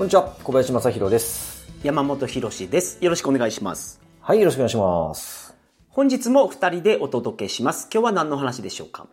こんにちは、小林正宏です。山本博史です。よろしくお願いします。はい、よろしくお願いします。本日も二人でお届けします。今日は何の話でしょうか？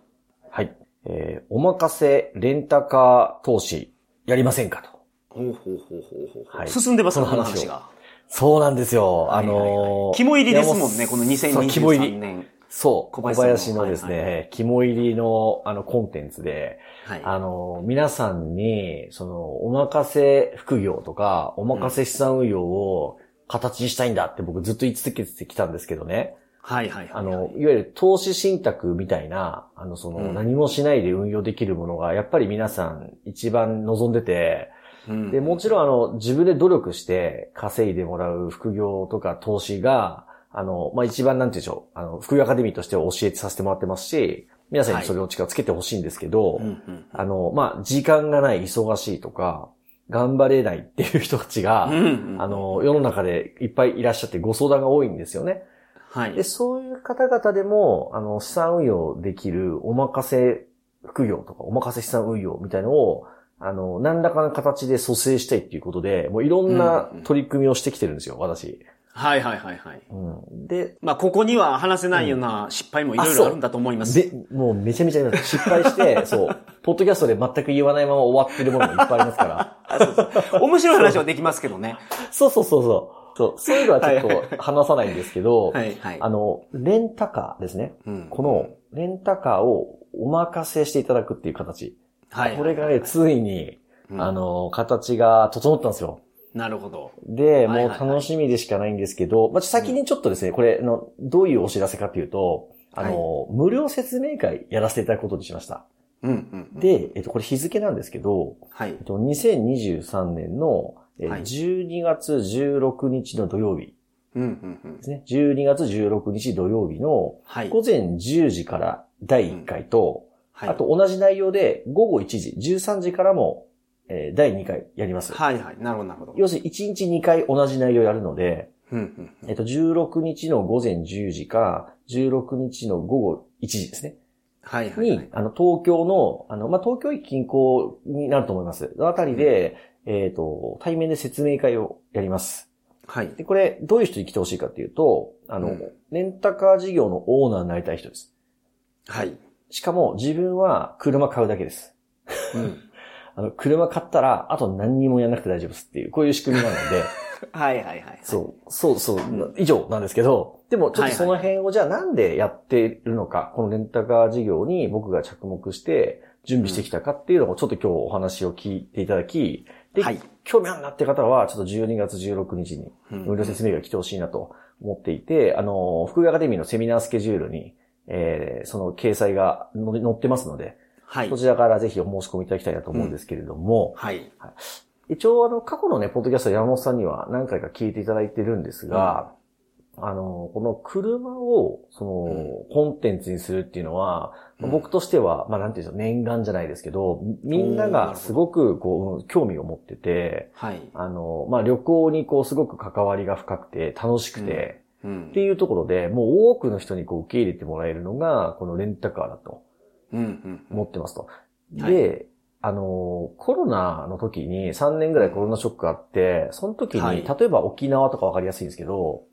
はい。えー、お任せレンタカー投資やりませんかと。ほうほうほうほうほう、はい進んでますかその話が。そうなんですよ。あのー肝入りですもんね、このそう肝入2023り。年。そう。小小林ののですね、はい肝入りのあのコンテンツで、はい。あのー皆さんに、その、お任せ副業とか、お任せ資産運用を形にしたいんだって僕ずっと言い続けてきたんですけどね。はいはいはい。あの、いわゆる投資信託みたいな、あの、その、うん何もしないで運用できるものが、やっぱり皆さん一番望んでて、うんで、もちろんあの、自分で努力して稼いでもらう副業とか投資が、あの、まあ、一番なんて言うんでしょう、あの、副業アカデミーとしては教えてさせてもらってますし、皆さんにそれを力をつけてほしいんですけど、うんうんあの、まあ、時間がない、忙しいとか、頑張れないっていう人たちが、うんうんあ、の、世の中でいっぱいいらっしゃってご相談が多いんですよね。はいで、。そういう方々でも、あの、資産運用できるお任せ副業とか、お任せ資産運用みたいのを、あの、何らかの形で蘇生したいっていうことで、もういろんな取り組みをしてきてるんですよ、私。はいはいはいはい。うん。で、まあ、ここには話せないような失敗もいろいろあるんだと思います。で、もうめちゃめちゃ失敗して、そう、ポッドキャストで全く言わないまま終わってるものもいっぱいありますから。あそうそう面白い話はできますけどね。そうそうそうそう。そう、そういうのはちょっと話さないんですけど、はいはい。あの、レンタカーですね。うんこの、レンタカーをお任せしていただくっていう形。はいこれがね、ついに、うんあの、形が整ったんですよ。なるほど。で、もうはいはいはい楽しみでしかないんですけど、まあ、先にちょっとですね、これ、あの、どういうお知らせかというと、あの、無料説明会やらせていただくことにしました。うんうんうん。で、えっと、これ日付なんですけど、はいえっ。と、2023年の、えはい12月16日の土曜日うんうんうんで。すね。12月16日土曜日のはい。午前10時から第1回と、はいあと同じ内容で午後1時、13時からも、えー第2回やります。はいはい。なるほどなるほど。要するに1日2回同じ内容やるので、うんうんうんえっと、16日の午前10時か、16日の午後1時ですね。はいはいはいに、。あの、東京の、あの、まあ、東京駅近郊になると思います。そのあたりで、えっ、と、対面で説明会をやります。はい。で、これ、どういう人に来てほしいかっていうと、あの、うんレンタカー事業のオーナーになりたい人です。はい。しかも、自分は車買うだけです。うん。あの、車買ったら、あと何にもやらなくて大丈夫ですっていう、こういう仕組みなので、はいはいはい。そう、そうそう、以上なんですけど、でもちょっとその辺をじゃあなんでやっているのか、このレンタカー事業に僕が着目して準備してきたかっていうのをちょっと今日お話を聞いていただき、で、はい。興味あるなって方は、ちょっと12月16日にうん。無料説明会来てほしいなと思っていて、あの、福井アカデミーのセミナースケジュールに、えーその掲載が載載ってますので、はいそ。ちらからぜひお申し込みいただきたいなと思うんですけれども、はい。一応、あの、過去のね、ポッドキャスト山本さんには何回か聞いていただいてるんですが、あの、この車を、その、コンテンツにするっていうのは、うん僕としては、まあ、なんていうんでしょう、念願じゃないですけど、みんながすごく、こう、興味を持ってて、はい。あの、まあ、旅行にこう、すごく関わりが深くて、楽しくて、うんっていうところで、もう多くの人にこう、受け入れてもらえるのが、このレンタカーだと。うんうん。思ってますと。はいで、あの、コロナの時に3年ぐらいコロナショックあって、その時に、はい例えば沖縄とかわかりやすいんですけど、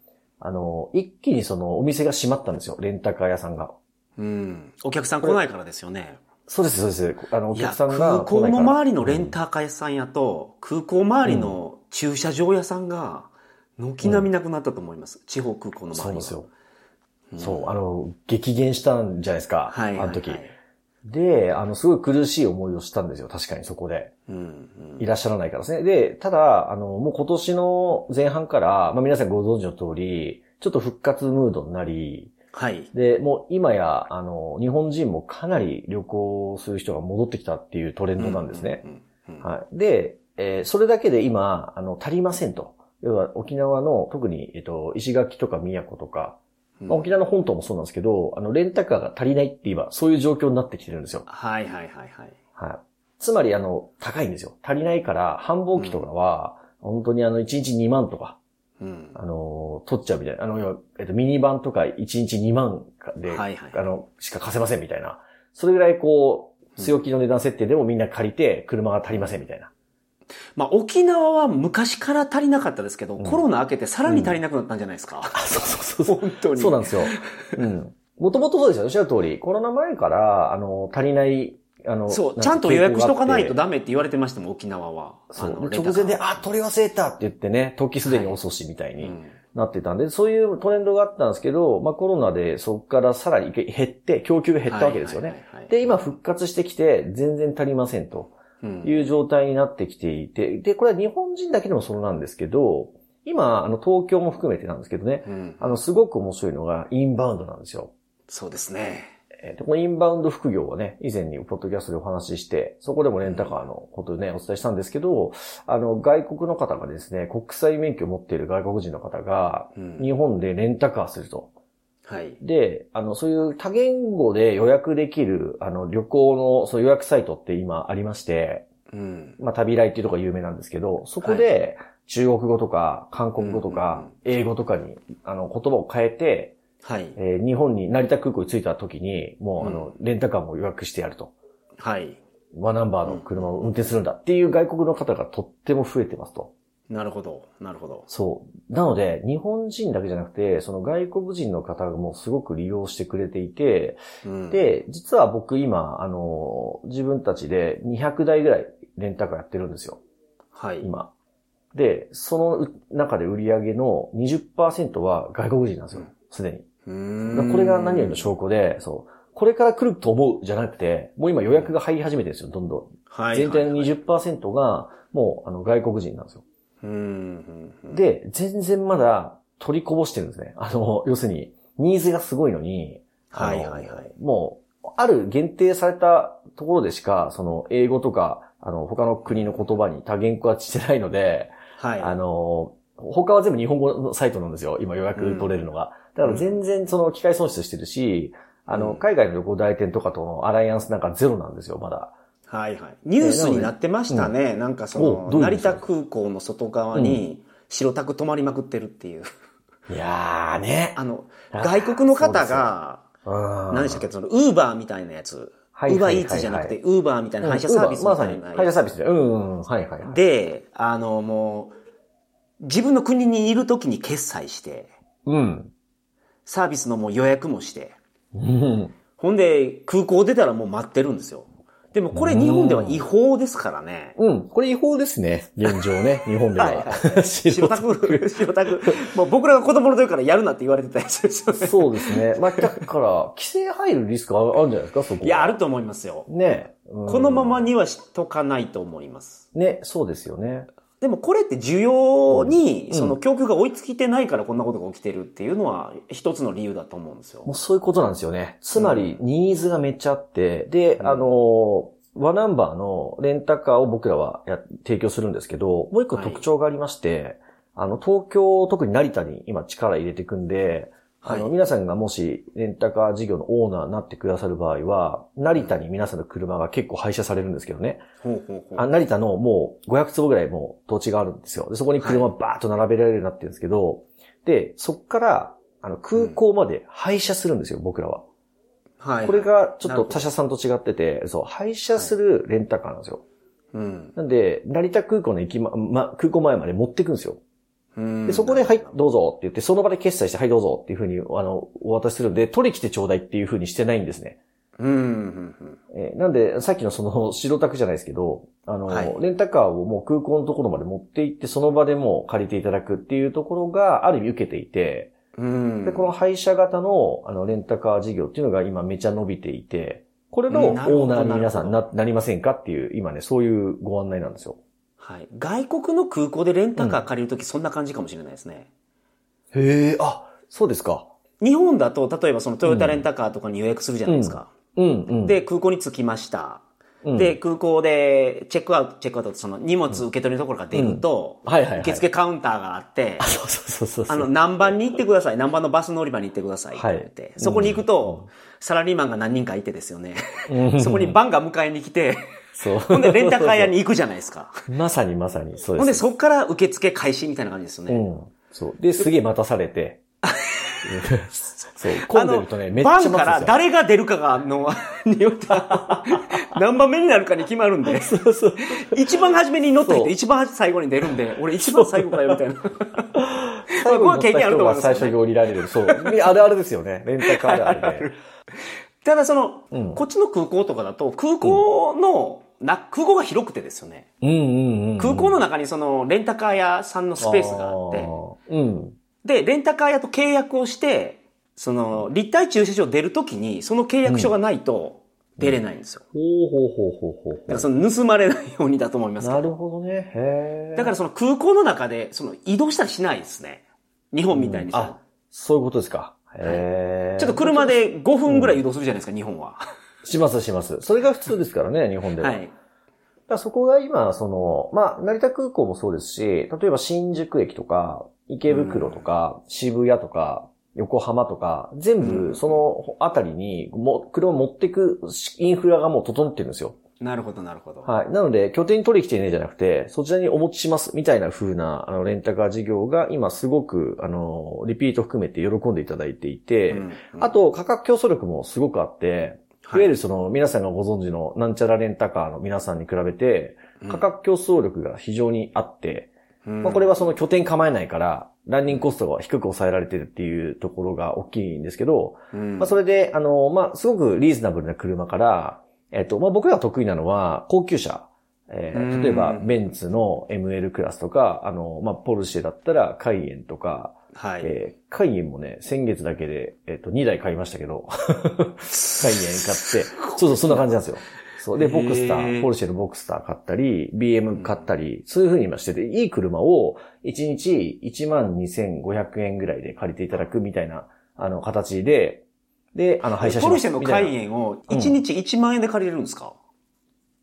あの、一気にそのお店が閉まったんですよ、レンタカー屋さんが。うん。お客さん来ないからですよね。そうです、そうです。あの、お客さんが空港の周りのレンータカー屋さんやと、空港周りの駐車場屋さんが、軒並みなくなったと思います。地方空港の周りは。そうですよ。うんそう、あの、激減したんじゃないですか、はいはいはい。あの時。で、あの、すごい苦しい思いをしたんですよ、確かにそこで。うんうんいらっしゃらないからですね。で、ただ、あの、もう今年の前半から、まあ皆さんご存知の通り、ちょっと復活ムードになり、はい。で、もう今や、あの、日本人もかなり旅行する人が戻ってきたっていうトレンドなんですね。はい。で、えーそれだけで今、あの、足りませんと。要は沖縄の、特に、えっと、石垣とか宮古とか、まあ沖縄の本島もそうなんですけど、あの、レンタカーが足りないって今、そういう状況になってきてるんですよ。はいはいはいはい。はい。つまり、あの、高いんですよ。足りないから、繁忙期とかは、本当にあの、1日2万とか、うん。あの、取っちゃうみたいな。あの、えっと、ミニバンとか1日2万で、はいはいあの、しか貸せませんみたいな。それぐらいこう、強気の値段設定でもみんな借りて、車が足りませんみたいな。まあ沖縄は昔から足りなかったですけど、うんコロナ明けてさらに足りなくなったんじゃないですか。そうそうそう。本当に。そうなんですよ。うん。もともとそうですよ。おっしゃる通り、コロナ前から、あの、足りない、あの、そう、なちゃんと予約しとかないとだダメって言われてましたもん、沖縄は。そう。直前で、あ、取り忘れたって言ってね、時すでに遅しみたいにうんなってたんで、そういうトレンドがあったんですけど、まあコロナでそこからさらに減って、供給が減ったわけですよね。で、今復活してきて、全然足りませんとうんいう状態になってきていて、で、これは日本人だけでもそうなんですけど、今、あの、東京も含めてなんですけどね、うんあの、すごく面白いのが、インバウンドなんですよ。そうですね。えーとこのインバウンド副業はね、以前にポッドキャストでお話しして、そこでもレンタカーのことでね、お伝えしたんですけど、あの、外国の方がですね、国際免許を持っている外国人の方が、うん日本でレンタカーすると。はい。で、あの、そういう多言語で予約できる、あの、旅行のそう予約サイトって今ありまして、うん。まあ、旅来っていうところが有名なんですけど、そこで、中国語とか、韓国語とか、英語とかに、あの、言葉を変えて、はい。えー日本に成田空港に着いた時に、もう、あの、レンタカーも予約してやると。はい。ワナンバーの車を運転するんだっていう外国の方がとっても増えてますと。なるほど。なるほど。そう。なので、日本人だけじゃなくて、その外国人の方がもうすごく利用してくれていて、うん、で、実は僕今、あの、自分たちで200台ぐらいレンタカーやってるんですよ。はい。今。で、そのう中で売り上げの20%は外国人なんですよ。すでに。うーんだからこれが何よりの証拠で、そう。これから来ると思うじゃなくて、もう今予約が入り始めてるんですよ、どんどん。はい。全体のはい20%が、もう、あの、外国人なんですよ。うんうんうん。で、全然まだ取りこぼしてるんですね。あの、要するに、ニーズがすごいのに、あのはいはいはい。もう、ある限定されたところでしか、その、英語とか、あの、他の国の言葉に多言語はしてないので、はい。あの、他は全部日本語のサイトなんですよ。今予約取れるのが。だから全然その機械損失してるし、あの、うん海外の旅行代理店とかとのアライアンスなんかゼロなんですよ、まだ。はいはい。ニュースになってましたね。なんかその、成田空港の外側に白タク止まりまくってるっていう。いやーね。あの、外国の方が、うん何でしたっけ、その、ウーバーみたいなやつ。ウーバーイーツじゃなくて、ウーバーみたいな配車サービスみたいな。配車サービスで。うん、うん、はいはいはい。で、あの、もう、自分の国にいる時に決済して、うん。サービスのもう予約もして、うん。ほんで、空港出たらもう待ってるんですよ。でもこれ日本では違法ですからね。うん。これ違法ですね。現状ね。日本では。はいはい白タク、白タク。もう僕らが子供の時からやるなって言われてたやつですよね。そうですね。まあ、だから、規制入るリスクあるんじゃないですか、そこは。いや、あると思いますよ。ね、うんこのままにはしとかないと思います。ね、そうですよね。でもこれって需要に、うん。その供給が追いつきてないからこんなことが起きてるっていうのは一つの理由だと思うんですよ。も。うそういうことなんですよね。つまり、ニーズがめっちゃあって、で、うん。あの、ワナンバーのレンタカーを僕らはや提供するんですけど、もう一個特徴がありまして、あの、東京、特に成田に今力入れていくんで、あの、はい皆さんがもしレンタカー事業のオーナーになってくださる場合は、成田に皆さんの車が結構廃車されるんですけどね。成田のもう500坪ぐらいもう土地があるんですよ。で、そこに車バーッと並べられるようになってるんですけど、で、そっから、あの、空港まで廃車するんですよ、僕らは。はい。これがちょっと他社さんと違ってて、そう、廃車するレンタカーなんですよ。うん。なんで、成田空港の駅ま、ま、空港前まで持ってくんですよ。うんで、そこで、はい、どうぞって言って、その場で決済して、はい、どうぞっていうふうに、あの、お渡しするんで、取り来てちょうだいっていうふうにしてないんですね。うん。えーなんで、さっきのその、白タクじゃないですけど、あの、はいレンタカーをもう空港のところまで持って行って、その場でもう借りていただくっていうところが、ある意味受けていて、うん。で、この廃車型の、あの、レンタカー事業っていうのが今めちゃ伸びていて、これのオーナーに皆さんなな、なりませんかっていう、今ね、そういうご案内なんですよ。はい。外国の空港でレンタカー借りるときそんな感じかもしれないですね。へえ、あ、そうですか。日本だと、例えばそのトヨタレンタカーとかに予約するじゃないですか。うん、うん。で、空港に着きました。うんで、空港でチェックアウト、チェックアウト、その荷物受け取りのところから出ると、はいはいはい受付カウンターがあって、そうそうそうそう。あの、何番に行ってください。何番のバス乗り場に行ってください。って言って、そこに行くと、サラリーマンが何人かいてですよね。そこにバンが迎えに来て、そう。ほんでレンタカー屋に行くじゃないですか。まさにまさに、そうです。ほんでそこから受付開始みたいな感じですよね。うん。そう。で、すげえ待たされて。そう。混んでるとね、めっちゃバ。ンから誰が出るかが、の、によっては、何番目になるかに決まるんで。一番初めに乗った人、そう一番最後に出るんで、俺一番最後かよ、みたいな。最後に乗ったこれは経験あると思います人が最初に降りられる。そう。あるあるですよね。レンタカーあるあるで。ただその、うんこっちの空港とかだと、空港の、な、空港が広くてですよね。うんうんうんうん。空港の中にその、レンタカー屋さんのスペースがあって、て。うん。で、レンタカー屋と契約をして、その、立体駐車場出るときに、その契約書がないと出れないんですよ。ほうほうほうほうほうだからその、盗まれないようにだと思いますなるほどね。へえ。だからその空港の中で、その移動したりしないですね。日本みたいにそのあ、そういうことですか。へえ。ちょっと車で5分ぐらい移動するじゃないですか、日本は。しますします。それが普通ですからね、日本では。はい。だそこが今、その、まあ、成田空港もそうですし、例えば新宿駅とか、池袋とか、渋谷とか、横浜とか、全うん部そのあたりに、も、車を持ってくインフラがもう整ってるんですよ。なるほど、なるほど。はい。なので、拠点取り来てねえじゃなくて、そちらにお持ちします、みたいな風な、あの、レンタカー事業が今すごく、あの、リピート含めて喜んでいただいていて、うんあ、と、価格競争力もすごくあって、い。わゆるるその、皆さんがご存知のなんちゃらレンタカーの皆さんに比べて、価格競争力が非常にあって、まあこれはその拠点構えないから、ランニングコストが低く抑えられてるっていうところが大きいんですけど、うん、まあそれで、あの、まあすごくリーズナブルな車から、えっと、まあ僕らが得意なのは高級車。えーうん例えば、ベンツの ML クラスとか、あの、まあポルシェだったらカイエンとか、はい。えーカイエンもね、先月だけで、えっ、と、2台買いましたけど、カイエン買って、そうそう、そんな感じなんですよ。そう。で、ボクスター、ポルシェのボクスター買ったり、BM 買ったり、そういう風に今してて、いい車を1日12,500円ぐらいで借りていただくみたいな、あの、形で、で、あの、配車します。ポルシェのみたいなカイエンを1日1万円で借りれるんですか、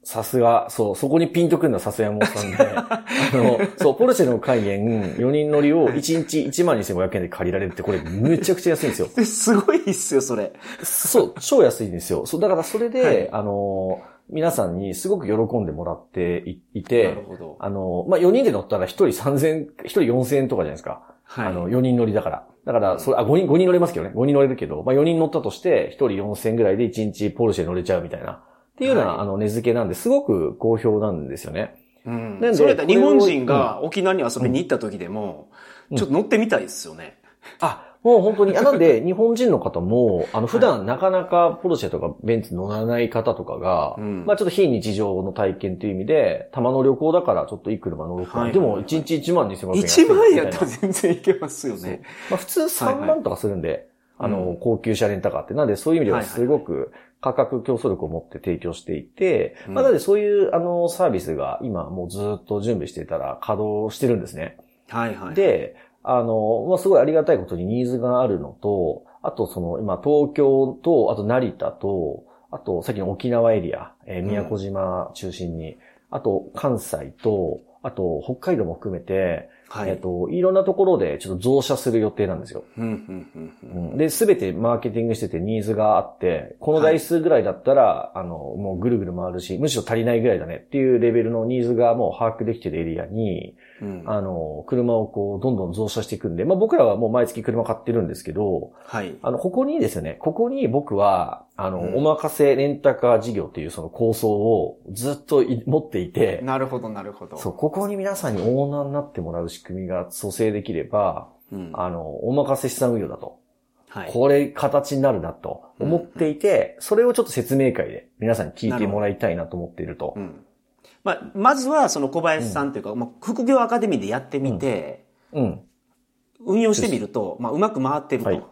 さすが、そう、そこにピンとくるのはさすが山本さんで、あの、そう、ポルシェのカイエン4人乗りを1日12,500円で借りられるって、これめちゃくちゃ安いんですよ。え すごいっすよ、それ。そう、超安いんですよ。そう、だからそれで、はいあの、皆さんにすごく喜んでもらっていいなてる、ほど。あの、まあ、4人で乗ったら1人3000、1人4000円とかじゃないですか。はい。あの、4人乗りだから。だから、それ、あ、5人、5人乗れますけどね。5人乗れるけど、まあ、4人乗ったとして、1人4000円ぐらいで1日ポルシェ乗れちゃうみたいな。っていうような、はいあの、値付けなんで、すごく好評なんですよね。うんなんでそれだ日本人が沖縄に遊びに行った時でも、うんちょっと乗ってみたいですよね。あ、もう本当に、あ なんで、日本人の方も、あの、普段なかなかポルシェとかベンツ乗らない方とかが、うんまあちょっと非日常の体験という意味で、玉の旅行だからちょっといい車乗ろうかな。はいでも、1日1万2500円。1万円やったら全然いけますよね。まあ普通3万とかするんで、あの、うん高級車レンタカーって。なんで、そういう意味でははいはいすごく価格競争力を持って提供していて、うんまあなのでそういう、あの、サービスが今もうずっと準備していたら稼働してるんですね。はいはい。、で、あの、まあ、すごいありがたいことにニーズがあるのと、あとその、今、東京と、あと成田と、あと、さっきの沖縄エリア、えーうん。宮古島中心に、あと、関西と、あと、北海道も含めて、はい。えっと、いろんなところでちょっと増車する予定なんですよ。で、すべてマーケティングしててニーズがあって、この台数ぐらいだったら、あの、もうぐるぐる回るし、むしろ足りないぐらいだねっていうレベルのニーズがもう把握できてるエリアに、うんあの、車をこう、どんどん増車していくんで、まあ僕らはもう毎月車買ってるんですけど、はい。あの、ここにですね、ここに僕は、あの、うんお任せレンタカー事業っていうその構想をずっとい持っていて、なるほど、なるほど。そう、ここに皆さんにオーナーになってもらう仕組みが蘇生できれば、うん。あの、お任せ資産運用だと。はい。これ形になるなと思っていて、それをちょっと説明会で皆さんに聞いてもらいたいなと思っているとう。ん。まあ、まずは、その小林さんというか、まあ、副業アカデミーでやってみて、うん。運用してみると、まあ、うまく回ってると。はいで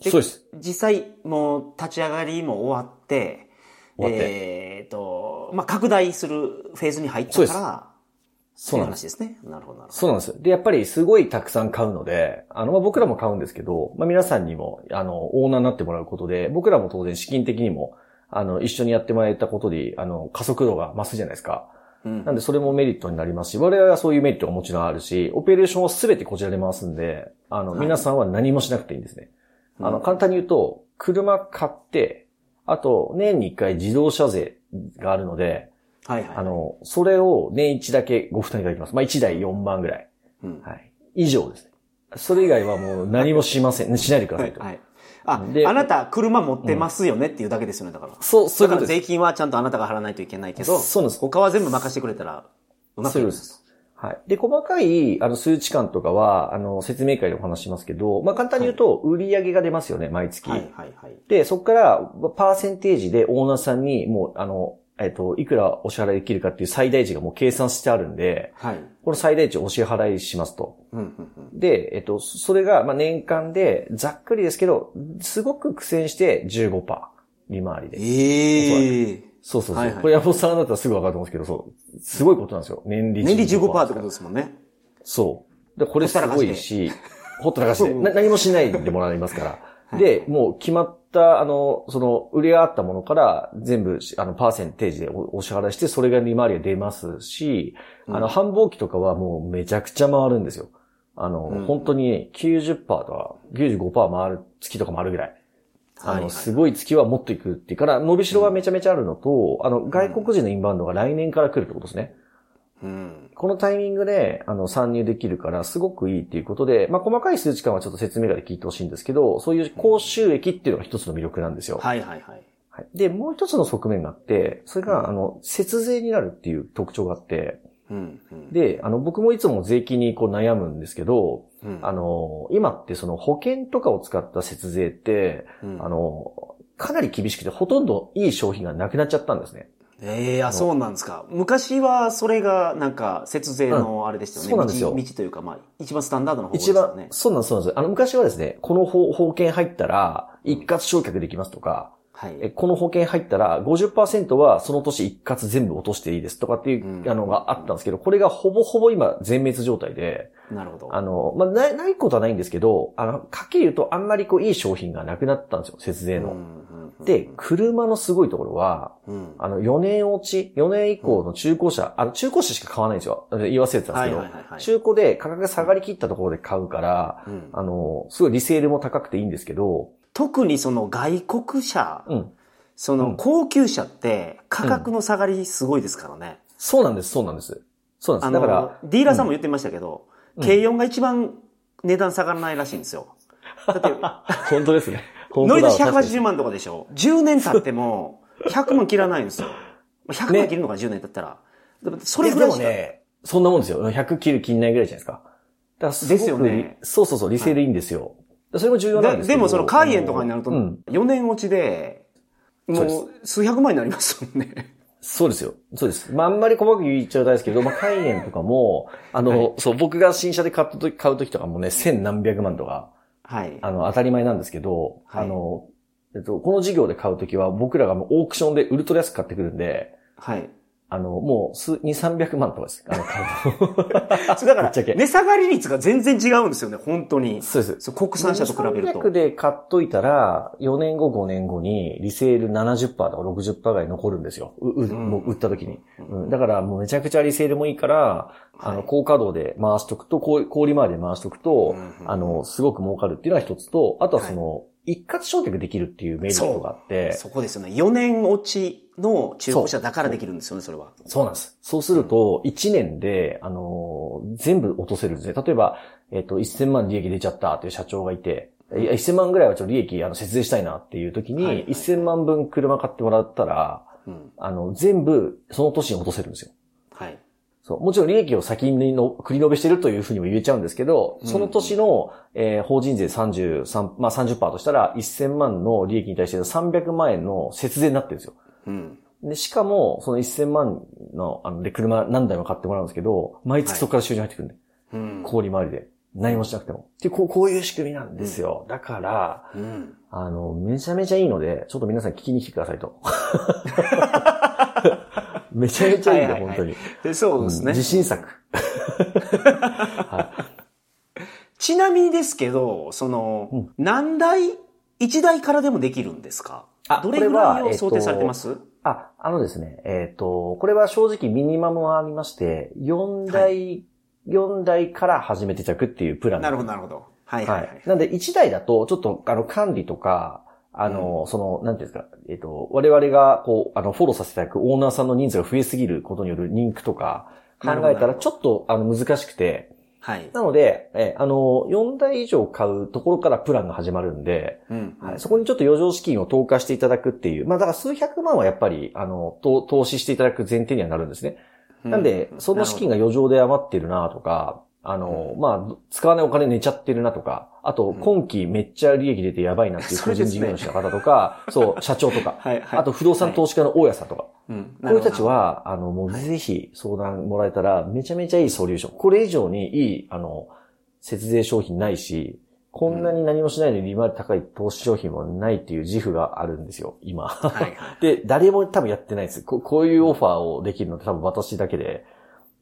そうです。実際、もう、立ち上がりも終わって、ってえっ、と、まあ、拡大するフェーズに入ったから、そうなんです。話ですね。なるほど、なるほそうなんです。で、やっぱりすごいたくさん買うので、あの、まあ、僕らも買うんですけど、まあ、皆さんにも、あの、オーナーになってもらうことで、僕らも当然資金的にも、あの、一緒にやってもらえたことで、あの、加速度が増すじゃないですか。うん、なんでそれもメリットになりますし、我々はそういうメリットがもちろんあるし、オペレーションをすべてこちらで回すんで、あの、皆さんは何もしなくていいんですね。あの、簡単に言うと、車買って、あと、年に一回自動車税があるので、はいはい。あの、それを年一だけご負担いただきます。まあ、一台4万ぐらい。うん。はい。以上ですね。それ以外はもう何もしません。しないでくださいと。はい。あ、で、あなた車持ってますよね？っていうだけですよね、だから。そう、そういうことです。税金はちゃんとあなたが払わないといけないけど、そうです。他は全部任せてくれたら、うまくいくんです。はい。で、細かい、あの、数値感とかは、あの、説明会でお話しますけど、まあ、簡単に言うと、売り上げが出ますよね、毎月。はい、はい、はい。で、そこから、パーセンテージでオーナーさんに、もう、あの、えっと、いくらお支払いできるかっていう最大値がもう計算してあるんで、はい。この最大値をお支払いしますと。うんうんうん、で、えっと、それが、まあ、年間で、ざっくりですけど、すごく苦戦して15%利回りで。ええー。そうそうそう。はいはい、これ山本さんだったらすぐわかると思うんですけど、そう。すごいことなんですよ。年利15%。年利15%ってことですもんね。そう。で、これすごいし、ほったらかして、何もしないでもらいますから。はい、で、もう決まった、あの、その、売り上がったものから全部、あの、パーセンテージでお支払いして、それが利回りが出ますし、うん、あの、繁忙期とかはもうめちゃくちゃ回るんですよ。あの、うん、本当に90%とか95%回る月とかもあるぐらい。あの、すごい月はもっといくっていうから、伸びしろはめちゃめちゃあるのと、あの、外国人のインバウンドが来年から来るってことですね。うん、このタイミングで、あの、参入できるから、すごくいいっていうことで、まあ、細かい数値感はちょっと説明会で聞いてほしいんですけど、そういう高収益っていうのが一つの魅力なんですよ。はいはいはい。はい、で、もう一つの側面があって、それが、あの、節税になるっていう特徴があって、うんうん、で、あの、僕もいつも税金にこう悩むんですけど、うん、あの、今ってその保険とかを使った節税って、うん、あの、かなり厳しくて、ほとんどいい商品がなくなっちゃったんですね。ええー、あ、そうなんですか。昔はそれがなんか節税のあれでしたよね。そうなんですよ。道というか、まあ、一番スタンダードの方ですよね。一番、そうなんです、そうなんです。あの、昔はですね、この保険入ったら、一括償却できますとか、はい、この保険入ったら50%はその年一括全部落としていいですとかっていう、あのがあったんですけど、これがほぼほぼ今全滅状態で。なるほど。あの、まあ、ない、ないことはないんですけど、あの、か言うとあんまりこういい商品がなくなったんですよ、節税の。で、車のすごいところは、うん、あの、4年落ち、4年以降の中古車、あの、中古車しか買わないんですよ。言わせてたんですけど、はいはいはいはい、中古で価格が下がりきったところで買うから、うん、あの、すごいリセールも高くていいんですけど、特にその外国車、うん、その高級車って価格の下がりすごいですからね。そうなんです、そうなんです。そうなんです。だから、ディーラーさんも言ってましたけど、軽4が一番値段下がらないらしいんですよ。だって、本当ですね。乗り出し180万とかでしょ ?10 年経っても、100万切らないんですよ。100万切るのが10年経ったら。それぐらいでもね、そんなもんですよ。100切る切んないぐらいじゃないですか。だからですよね。そうそうそう、リセールいいんですよ。それも重要なんですでもそのカイエンとかになると、4年落ちで、もう数百万になりますもんね。そうですよ。そうです。まあ、あんまり細かく言っちゃうとですけど、まあ、カイエンとかも、あの、はい、そう、僕が新車で買った時、買う時とかもね、千何百万とか、はい。あの、当たり前なんですけど、はい、あの、えっと、この事業で買うときは僕らがもうオークションでウルトラ安く買ってくるんで、はい。あの、もう、数、2、300万とかです。あの、買う と。だから、値下がり率が全然違うんですよね、本当に。そうです。国産車と比べると。300で買っといたら、4年後、5年後に、リセール70%とか60%ぐらい残るんですよ。う、う、もう売った時に、うん。だから、もうめちゃくちゃリセールもいいから、あの、高稼働で回しとくと、氷回りで回しとくと、あの、すごく儲かるっていうのは一つと、あとはその、一括償却できるっていうメリットがあって。そこですよね。4年落ちの中古車だからできるんですよね、それは。そうなんです。そうすると、1年で、あのー、全部落とせるんですね。例えば、えっ、ー、と、1000万利益出ちゃったっていう社長がいて、いや、1000万ぐらいはちょっと利益、あの、節税したいなっていう時に、はいはい、1000万分車買ってもらったら、うん、あの、全部、その年に落とせるんですよ。はい。そう。もちろん利益を先にの繰り延べしてるというふうにも言えちゃうんですけど、その年の、えー、法人税33、まあ30%としたら1000万の利益に対して300万円の節税になってるんですよ。うん。で、しかも、その1000万の、あの、で、車何台も買ってもらうんですけど、毎月そこから収入入ってくるんで。はい、うん。氷回りで。何もしなくても。で、こう、こういう仕組みなんですよ。うん、だから、うん、あの、めちゃめちゃいいので、ちょっと皆さん聞きに来てくださいと。めちゃめちゃいいんだ、本当に。でそうですね。自信作。はい、ちなみにですけど、その、うん、何台、1台からでもできるんですか？あ、どれぐらいを想定されてます、えー、あ、あのですね、えっ、ー、と、これは正直ミニマムはありまして、4台、はい、4台から始めていただくっていうプラン。なるほど、なるほど。はいはい、はい、なんで1台だと、ちょっと、あの、管理とか、あの、うん、その、なんていうんですか、えっ、ー、と、我々が、こう、あの、フォローさせていただくオーナーさんの人数が増えすぎることによるリンクとか、考えたら、ちょっと、あの、難しくて、はい。なので、え、あの、4台以上買うところからプランが始まるんで、うん、はい、そこにちょっと余剰資金を投下していただくっていう、まあだから数百万はやっぱり、あの、投資していただく前提にはなるんですね。なんで、その資金が余剰で余ってるなとか、あの、まあ、使わないお金寝ちゃってるなとか、あと、今期めっちゃ利益出てやばいなっていう 個人事業主の方とか、そう、社長とか、はいはい、あと不動産投資家の大家さんとか、うん、こういう人たちは、あの、もうぜひ相談もらえたら、めちゃめちゃいいソリューション。これ以上にいい、あの、節税商品ないし、こんなに何もしないのに利回り高い投資商品もないっていう自負があるんですよ、今。はい、で、誰も多分やってないです。こ。こういうオファーをできるのって多分私だけで、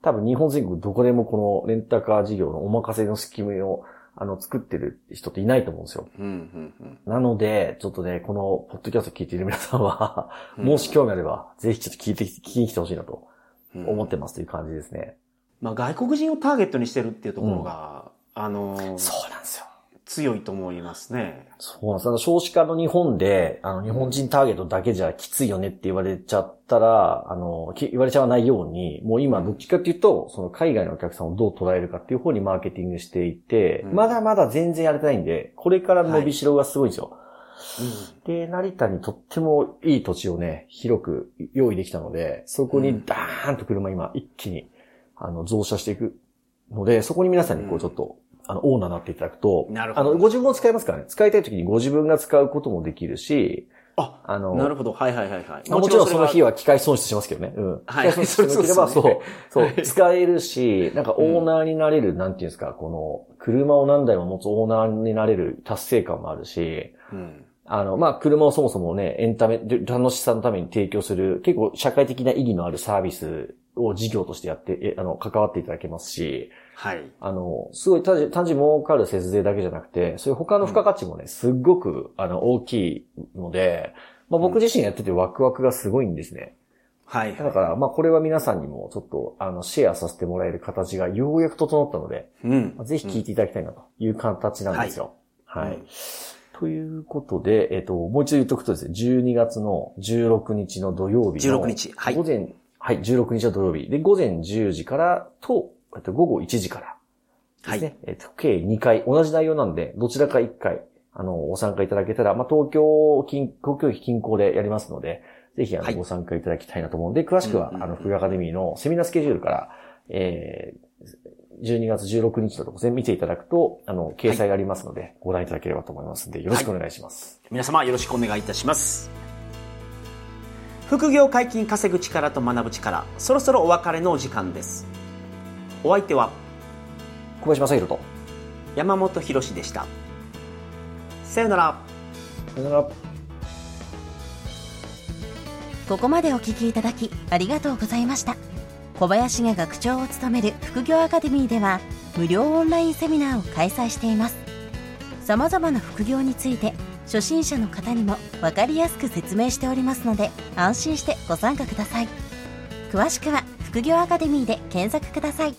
多分日本全国どこでもこのレンタカー事業のお任せの仕組みをあの、作ってる人っていないと思うんですよ。うんうんうん、なので、ちょっとね、この、ポッドキャスト聞いている皆さんはもし興味あれば、ぜひちょっと聞いて、聞きに来てほしいなと、思ってますという感じですね。まあ、外国人をターゲットにしてるっていうところが、うん、あのー、そうなんですよ。強いと思いますね。そうなんです。あの、少子化の日本で、あの、日本人ターゲットだけじゃきついよねって言われちゃったら、あの、言われちゃわないように、もう今、どっちかっていうと、その海外のお客さんをどう捉えるかっていう方にマーケティングしていて、うん、まだまだ全然やれてないんで、これから伸びしろがすごいんですよ。はいうん、で、成田にとってもいい土地をね、広く用意できたので、そこにダーンと車今一気に、あの、増車していくので、そこに皆さんにこうちょっとあの、オーナーになっていただくと、なるほど。あの、ご自分を使いますからね。使いたい時にご自分が使うこともできるし、あ、あの、なるほど。はいはいはいはい。もちろんその日は機械損失しますけどね。うん。はい。機械損失しなければ、そう、そう、使えるし、なんかオーナーになれる、なんていうんですか、この、車を何台も持つオーナーになれる達成感もあるし、うん。あの、まあ、車をそもそもね、エンタメ、楽しさのために提供する、結構社会的な意義のあるサービスを事業としてやって、え、あの、関わっていただけますし、はい。あの、すごい単純に儲かる節税だけじゃなくて、そういう他の付加価値もね、すっごく、あの、大きいので、まあ僕自身やっててワクワクがすごいんですね。はい。だから、まあこれは皆さんにもちょっと、あの、シェアさせてもらえる形がようやく整ったので、うん。ぜひ聞いていただきたいなという形なんですよ。はい。はい、ということで、えっ、と、もう一度言っとくとですね、12月の16日の土曜日の。16日。はい。午前、はい、16日の土曜日。で、午前10時からと、えっと、午後1時からですね。はい、えっと、計2回、同じ内容なんで、どちらか1回、あの、ご参加いただけたら、まあ、東京近、東京駅近郊でやりますので、ぜひ、あの、ご参加いただきたいなと思うんで、詳しくは、あの、福アカデミーのセミナースケジュールから、えー、12月16日のところ見ていただくと、あの、掲載がありますので、ご覧いただければと思いますので、よろしくお願いします。はい、皆様、よろしくお願いいたします。副業解禁稼ぐ力と学ぶ力、そろそろお別れのお時間です。お相手は小林正宏と山本博でした。さよなら。さよなら。ここまでお聞きいただきありがとうございました。小林が学長を務める副業アカデミーでは無料オンラインセミナーを開催しています。さまざまな副業について初心者の方にも分かりやすく説明しておりますので安心してご参加ください。詳しくは副業アカデミーで検索ください